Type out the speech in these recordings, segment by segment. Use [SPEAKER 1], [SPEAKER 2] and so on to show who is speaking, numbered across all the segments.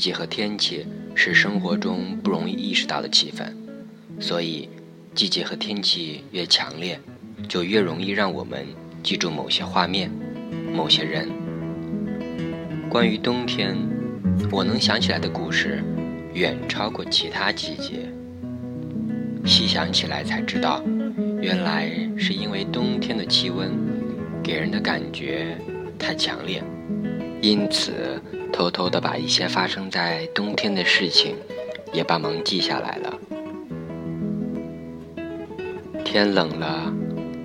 [SPEAKER 1] 季节和天气是生活中不容易意识到的气氛，所以季节和天气越强烈，就越容易让我们记住某些画面、某些人。关于冬天，我能想起来的故事远超过其他季节。细想起来才知道，原来是因为冬天的气温给人的感觉太强烈。因此，偷偷的把一些发生在冬天的事情也帮忙记下来了。天冷了，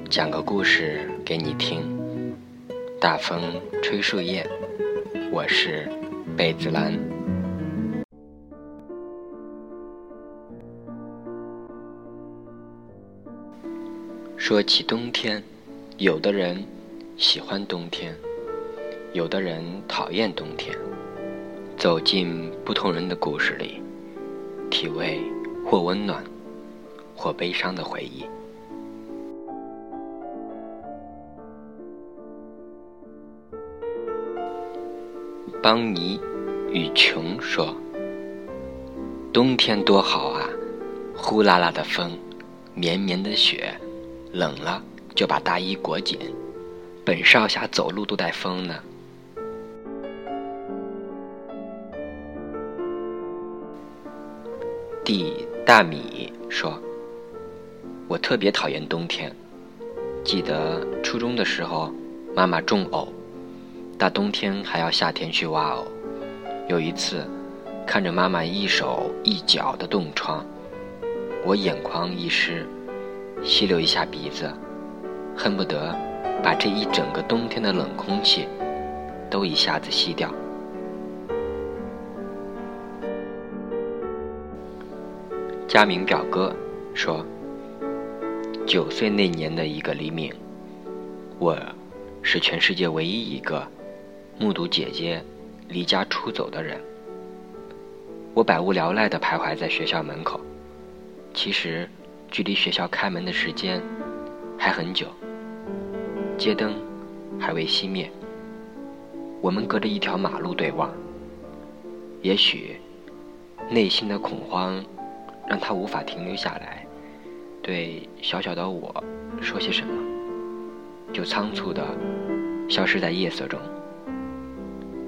[SPEAKER 1] 讲个故事给你听。大风吹树叶，我是贝子兰。说起冬天，有的人喜欢冬天。有的人讨厌冬天，走进不同人的故事里，体味或温暖，或悲伤的回忆。邦尼与琼说：“冬天多好啊，呼啦啦的风，绵绵的雪，冷了就把大衣裹紧。本少侠走路都带风呢。”弟大米说：“我特别讨厌冬天。记得初中的时候，妈妈种藕，大冬天还要夏天去挖藕。有一次，看着妈妈一手一脚的冻疮，我眼眶一湿，吸溜一下鼻子，恨不得把这一整个冬天的冷空气都一下子吸掉。”佳明表哥说：“九岁那年的一个黎明，我是全世界唯一一个目睹姐姐离家出走的人。我百无聊赖地徘徊在学校门口，其实距离学校开门的时间还很久，街灯还未熄灭。我们隔着一条马路对望，也许内心的恐慌。”让他无法停留下来，对小小的我说些什么，就仓促的消失在夜色中。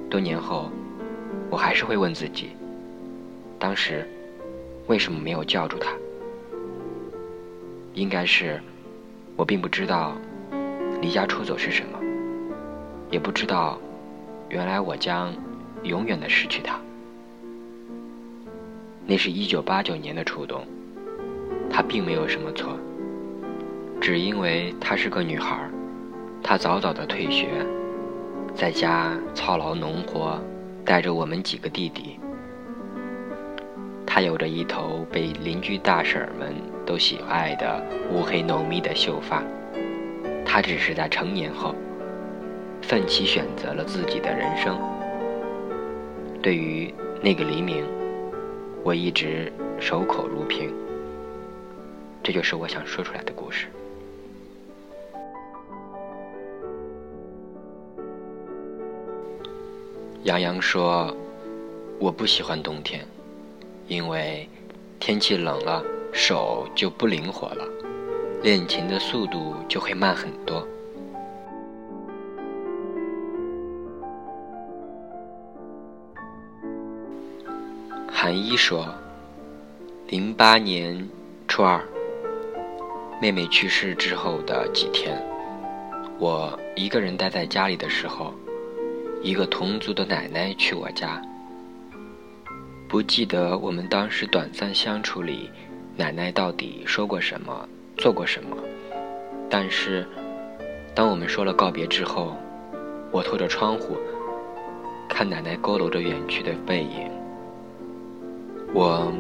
[SPEAKER 1] 多年后，我还是会问自己，当时为什么没有叫住他？应该是我并不知道离家出走是什么，也不知道原来我将永远的失去他。那是一九八九年的初冬，她并没有什么错，只因为她是个女孩她早早的退学，在家操劳农活，带着我们几个弟弟。她有着一头被邻居大婶们都喜爱的乌黑浓密的秀发。她只是在成年后，奋起选择了自己的人生。对于那个黎明。我一直守口如瓶，这就是我想说出来的故事。杨洋说：“我不喜欢冬天，因为天气冷了，手就不灵活了，练琴的速度就会慢很多。”韩一说：“零八年初二，妹妹去世之后的几天，我一个人待在家里的时候，一个同族的奶奶去我家。不记得我们当时短暂相处里，奶奶到底说过什么，做过什么。但是，当我们说了告别之后，我透着窗户，看奶奶佝偻着远去的背影。”我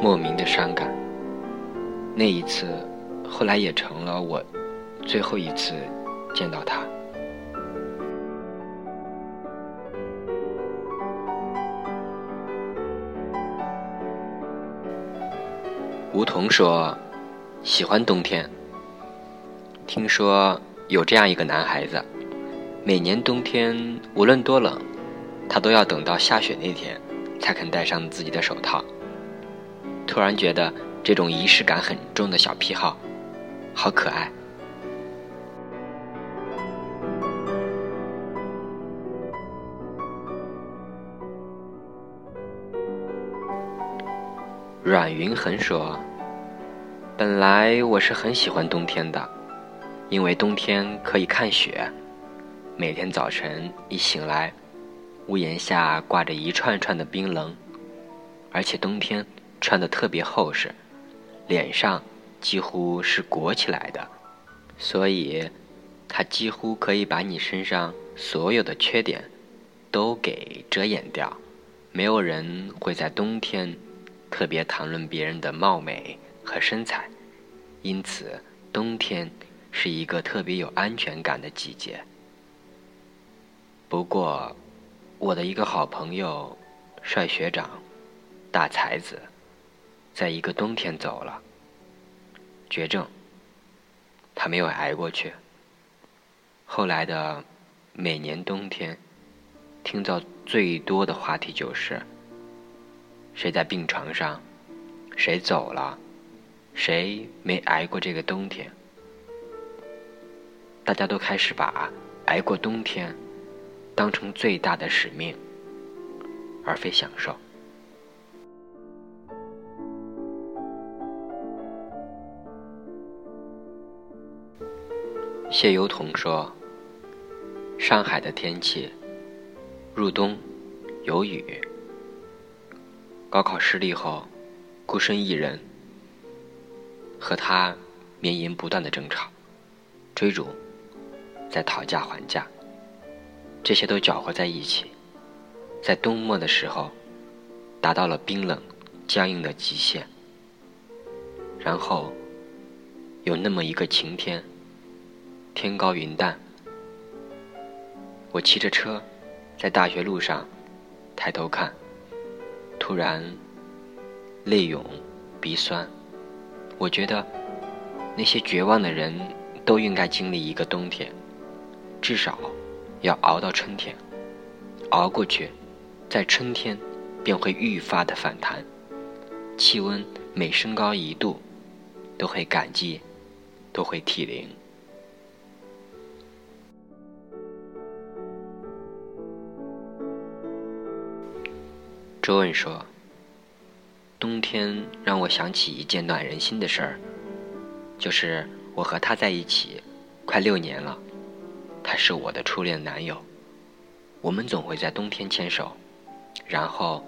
[SPEAKER 1] 莫名的伤感。那一次，后来也成了我最后一次见到他。梧桐说：“喜欢冬天。听说有这样一个男孩子，每年冬天无论多冷，他都要等到下雪那天才肯戴上自己的手套。突然觉得这种仪式感很重的小癖好，好可爱。阮云恒说：“本来我是很喜欢冬天的，因为冬天可以看雪。每天早晨一醒来，屋檐下挂着一串串的冰棱，而且冬天穿的特别厚实，脸上几乎是裹起来的，所以它几乎可以把你身上所有的缺点都给遮掩掉。没有人会在冬天。”特别谈论别人的貌美和身材，因此冬天是一个特别有安全感的季节。不过，我的一个好朋友，帅学长，大才子，在一个冬天走了，绝症，他没有挨过去。后来的每年冬天，听到最多的话题就是。谁在病床上？谁走了？谁没挨过这个冬天？大家都开始把挨过冬天当成最大的使命，而非享受。谢优彤说：“上海的天气，入冬有雨。”高考失利后，孤身一人，和他绵延不断的争吵、追逐，在讨价还价，这些都搅和在一起，在冬末的时候，达到了冰冷、僵硬的极限。然后，有那么一个晴天，天高云淡，我骑着车，在大学路上，抬头看。突然，泪涌，鼻酸。我觉得，那些绝望的人都应该经历一个冬天，至少要熬到春天。熬过去，在春天便会愈发的反弹，气温每升高一度，都会感激，都会涕零。周问说：“冬天让我想起一件暖人心的事儿，就是我和他在一起快六年了，他是我的初恋男友。我们总会在冬天牵手，然后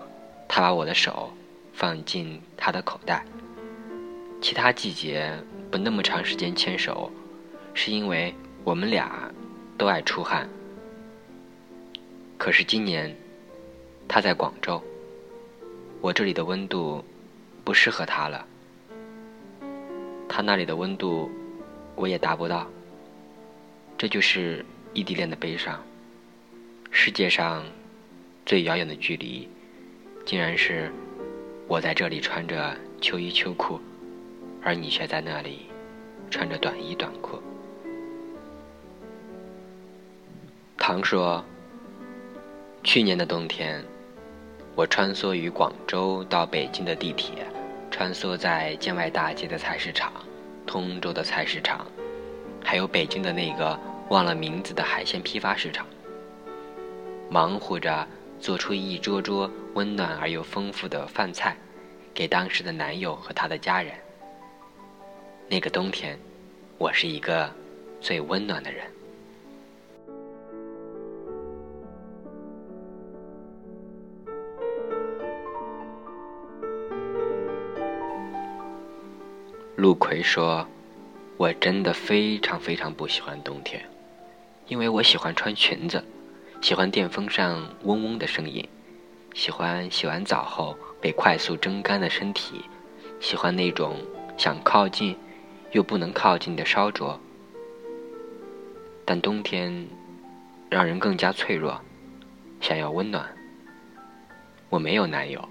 [SPEAKER 1] 他把我的手放进他的口袋。其他季节不那么长时间牵手，是因为我们俩都爱出汗。可是今年他在广州。”我这里的温度不适合他了，他那里的温度我也达不到。这就是异地恋的悲伤。世界上最遥远的距离，竟然是我在这里穿着秋衣秋裤，而你却在那里穿着短衣短裤。唐说：“去年的冬天。”我穿梭于广州到北京的地铁，穿梭在建外大街的菜市场、通州的菜市场，还有北京的那个忘了名字的海鲜批发市场，忙活着做出一桌桌温暖而又丰富的饭菜，给当时的男友和他的家人。那个冬天，我是一个最温暖的人。陆奎说：“我真的非常非常不喜欢冬天，因为我喜欢穿裙子，喜欢电风扇嗡嗡的声音，喜欢洗完澡后被快速蒸干的身体，喜欢那种想靠近又不能靠近的烧灼。但冬天让人更加脆弱，想要温暖。我没有男友，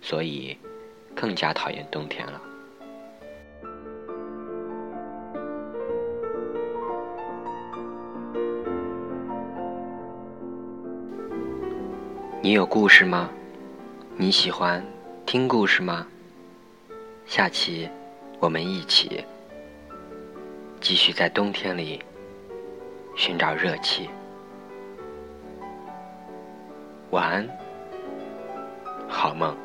[SPEAKER 1] 所以更加讨厌冬天了。”你有故事吗？你喜欢听故事吗？下期我们一起继续在冬天里寻找热气。晚安，好梦。